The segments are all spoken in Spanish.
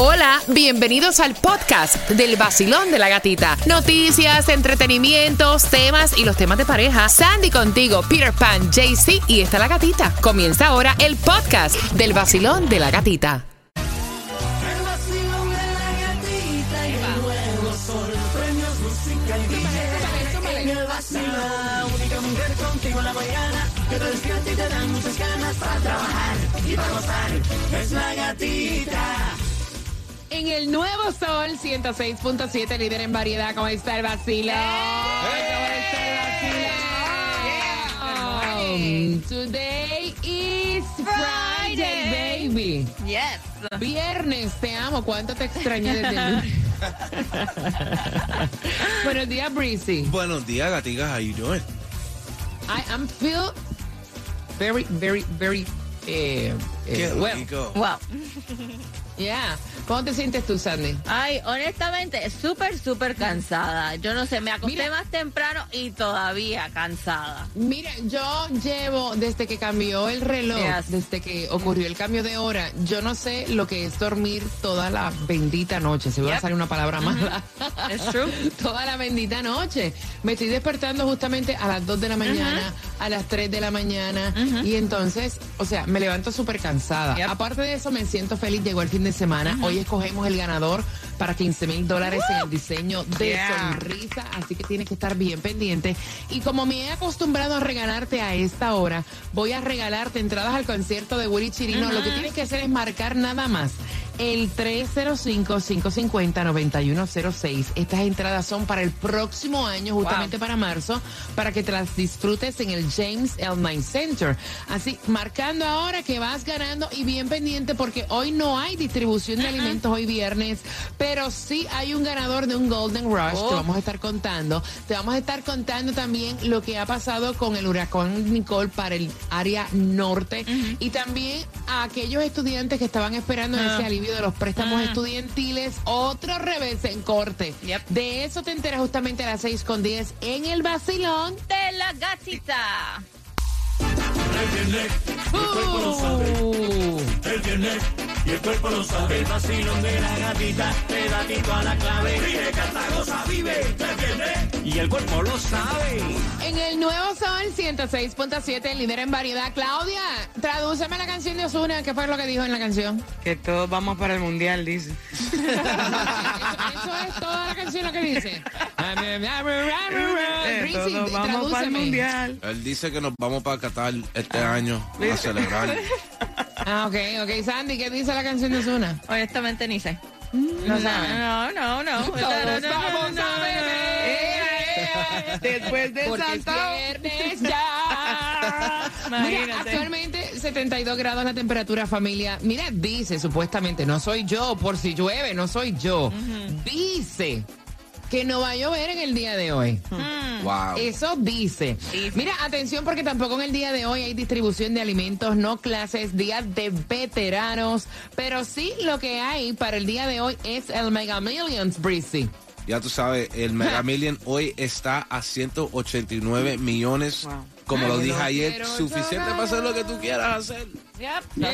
Hola, bienvenidos al podcast del vacilón de la gatita. Noticias, entretenimientos, temas y los temas de pareja. Sandy contigo, Peter Pan, JC y está la gatita. Comienza ahora el podcast del vacilón de la gatita. Única mujer contigo en la mañana, para trabajar y para gozar. Es la gatita. En el nuevo sol 106.7, líder en variedad, ¿cómo está el vacilón? ¿Cómo está el vacilón? Today is Friday, baby. Yes. Viernes, te amo. ¿Cuánto te extrañé desde el lunes? Buenos días, Breezy. Buenos días, gatigas. How you doing? I am feel very, very, very eh, Qué eh, well. rico. Yeah. ¿Cómo te sientes tú, Sandy? Ay, honestamente, súper, súper cansada. Yo no sé, me acosté Mira. más temprano y todavía cansada. Mira, yo llevo desde que cambió el reloj, Yes. desde que ocurrió el cambio de hora, yo no sé lo que es dormir toda la bendita noche. Si voy a salir una palabra mala. It's true. toda la bendita noche. Me estoy despertando justamente a las 2 de la mañana, a las 3 de la mañana. Y entonces, o sea, me levanto súper cansada. Yep. Aparte de eso, me siento feliz. Llegó el fin de semana. Hoy escogemos el ganador para 15 mil dólares en el diseño de Yeah. sonrisa. Así que tienes que estar bien pendiente. Y como me he acostumbrado a regalarte a esta hora, voy a regalarte entradas al concierto de Willy Chirino. Lo que tienes que hacer es marcar nada más. El 305-550-9106. Estas entradas son para el próximo año, justamente para marzo, para que te las disfrutes en el James L. Knight Center. Así, marcando ahora que vas ganando y bien pendiente porque hoy no hay distribución de alimentos hoy viernes, pero sí hay un ganador de un Golden Rush. Oh. Te vamos a estar contando. Te vamos a estar contando también lo que ha pasado con el huracán Nicole para el área norte y también a aquellos estudiantes que estaban esperando ese alivio de los préstamos estudiantiles. Otro revés en corte. Yep. De eso te enteras justamente a las 6 con 10 en el vacilón. De la gatita. Uh. Y el cuerpo lo sabe. El vacilón de la gatita te da tito a la clave. Vive, canta, goza, vive. Viernes y el cuerpo lo sabe. En el nuevo Sol 106.7, líder en variedad. Claudia, tradúceme la canción de Osuna. ¿Qué fue lo que dijo en la canción? Que todos vamos para el mundial, dice. Eso, eso es toda la canción lo que dice. Eh, Rizzi, todos vamos para el mundial. Él dice que nos vamos para Qatar este año a celebrar. Ah, ok, ok. Sandy, ¿qué dice la canción de Osuna? Honestamente, ni sé. No sabe. No, no, no. Todos vamos a beber. Después de Porque es Santa. viernes ya. Mira, actualmente 72 grados la temperatura, familia. Mira, dice supuestamente, no soy yo, por si llueve, no soy yo. Dice que no va a llover en el día de hoy. Wow. Eso dice. Dice. Mira, atención porque tampoco en el día de hoy hay distribución de alimentos, no clases, días de veteranos, pero sí lo que hay para el día de hoy es el Mega Millions, Breezy. Ya tú sabes, el Mega Million hoy está a 189 millones. Wow. Como Ay, lo no dije ayer, suficiente para hacer lo que tú quieras hacer. Yep. Yeah,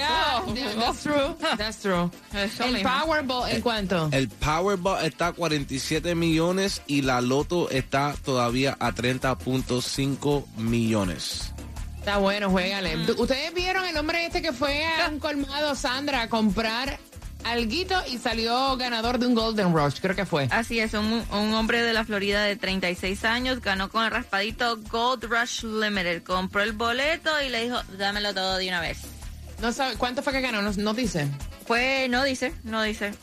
yeah, that's true. That's true. Eso El mismo. Powerball, ¿en cuánto? El Powerball está a 47 millones y la Loto está todavía a 30.5 millones. Está bueno, juégale. ¿Ustedes vieron el hombre este que fue a un colmado, Sandra, a comprar alguito y salió ganador de un Golden Rush? Creo que fue. Así es, un, un hombre de la Florida de 36 años ganó con el raspadito Gold Rush Limited. Compró el boleto y le dijo, dámelo todo de una vez. No sabe, ¿Cuánto fue que ganó? No, no dice. Pues no dice, no dice.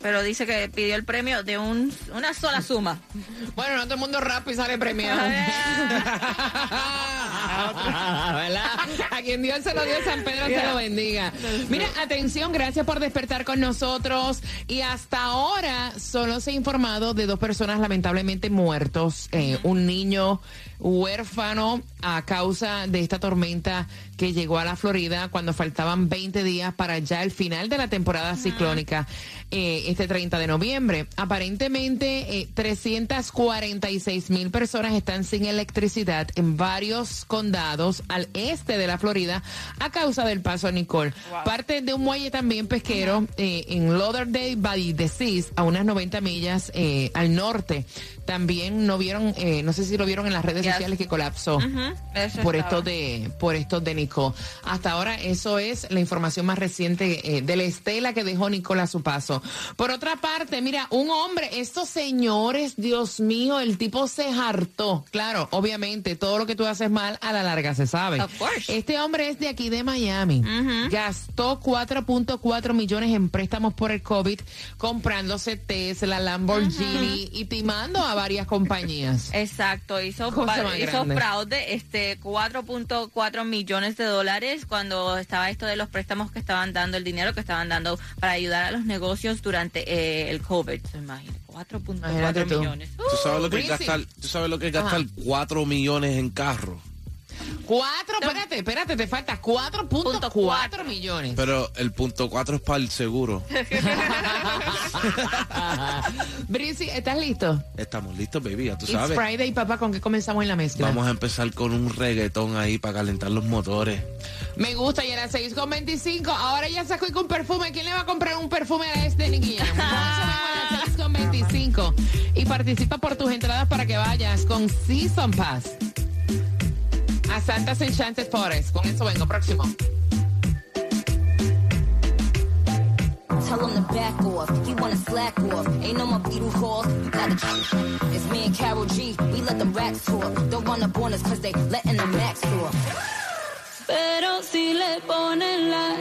Pero dice que pidió el premio de un, una sola suma. Bueno, no todo el mundo rap y sale premiado. A quien Dios se lo dio, San Pedro se lo bendiga. Mira, atención, gracias por despertar con nosotros. Y hasta ahora solo se ha informado de dos personas lamentablemente muertos. Eh, un niño huérfano a causa de esta tormenta que llegó a la Florida cuando faltaban 20 días para ya el final de la temporada ciclónica eh, este 30 de noviembre. Aparentemente, eh, 346 mil personas están sin electricidad en varios condados al este de la Florida. A causa del paso a Nicole. Parte de un muelle también pesquero eh, en Lauderdale by the Seas, a unas 90 millas eh, al norte. También no vieron, eh, no sé si lo vieron en las redes Yes. sociales que colapsó por estaba. esto de por esto de Nicole. Hasta ahora eso es la información más reciente eh, de la estela que dejó Nicole a su paso. Por otra parte, mira, un hombre, estos señores, Dios mío, el tipo se hartó. Claro, obviamente, todo lo que tú haces mal a la larga se sabe. Of course. Este hombre es de aquí de Miami. Gastó 4.4 millones en préstamos por el COVID, comprándose Tesla, Lamborghini y timando a varias compañías. Exacto, hizo, hizo fraude, este 4.4 millones de dólares cuando estaba esto de los préstamos que estaban dando, el dinero que estaban dando para ayudar a los negocios durante eh, el COVID. Imagínate, 4.4 Imagínate tú. millones. ¿Tú sabes lo que es gastar, tú sabes lo que es gastar Ajá. 4 millones en carro? Cuatro, espérate, espérate, te falta 4.4 millones. Pero el punto 4 es para el seguro. Brisi, ¿estás listo? Estamos listos, baby, ya tú It's sabes. Friday, papá, ¿con qué comenzamos en la mezcla? Vamos a empezar con un reggaetón ahí para calentar los motores. Me gusta, y a las 6 con 25. Ahora ya sacó y con perfume. ¿Quién le va a comprar un perfume a este 6 con 25. Y participa por tus entradas para que vayas con Season Pass a Santa's Enchanted Forest. Con eso vengo, próximo. Tell him to back off. He wanna slack off. Ain't no more beetle calls. You gotta. It's me and Carol G. We let them racks talk. Don't run up on us cause they letting the max talk. Pero si le ponen la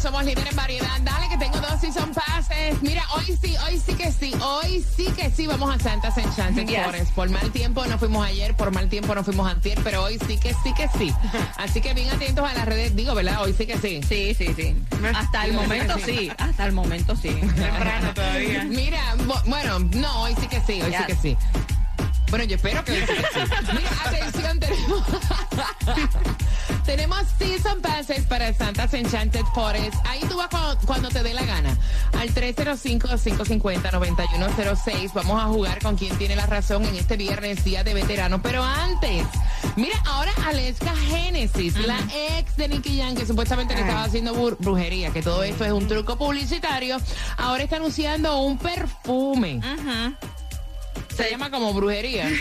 somos líderes en variedad. Dale que tengo dos season passes. Mira, hoy sí, hoy sí que sí, hoy sí que sí vamos a Santa's Enchanted Yes. Forest. Por mal tiempo no fuimos ayer, por mal tiempo no fuimos antier, pero hoy sí que sí que sí. Así que bien atentos a las redes, digo, ¿verdad? Hoy sí que sí. Sí, sí, sí. Hasta el momento sí. sí, hasta el momento sí. Temprano todavía. Mira, bu- bueno, no, hoy sí que sí, hoy sí que sí. Bueno, yo espero que. Mira, atención, tenemos, tenemos Season Passes para Santa's Enchanted Forest. Ahí tú vas cuando, cuando te dé la gana. Al 305-550-9106. Vamos a jugar con quien tiene la razón en este viernes, Día de Veterano. Pero antes, mira, ahora Aleska Genesis, la ex de Nicky Jam, que supuestamente le estaba haciendo brujería, que todo esto es un truco publicitario, ahora está anunciando un perfume. Se llama como brujería.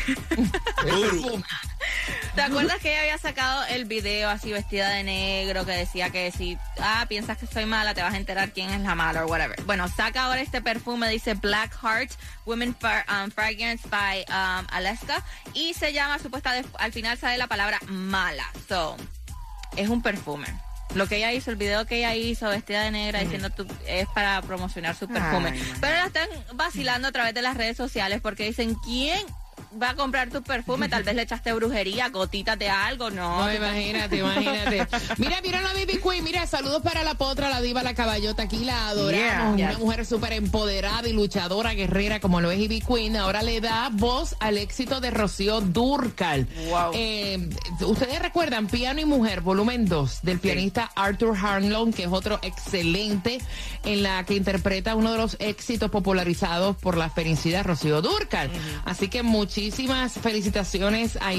¿Te acuerdas que ella había sacado el video así vestida de negro que decía que si ah, piensas que soy mala te vas a enterar quién es la mala o whatever? Bueno, saca ahora este perfume, dice Black Heart Women um, Fragrance by um, Alaska y se llama supuesta de- al final sale la palabra mala. So, es un perfume. Lo que ella hizo, el video que ella hizo vestida de negra diciendo tú, es para promocionar su perfume. Ay, Pero la están vacilando a través de las redes sociales porque dicen, ¿quién va a comprar tu perfume? Tal vez le echaste brujería, gotitas de algo, no. No, imagínate, imagínate. Mira, mira la Baby Queen. Mira, saludos para la potra, la diva, la caballota. Aquí la adoramos. Yeah. Una Yes. mujer súper empoderada y luchadora, guerrera, como lo es Ivy Queen. Ahora le da voz al éxito de Rocío Durcal. Wow. Eh, Ustedes recuerdan Piano y Mujer, volumen 2, del pianista Arthur Harlow, que es otro excelente, en la que interpreta uno de los éxitos popularizados por la felicidad Rocío Durcal. Así que muchísimas felicitaciones a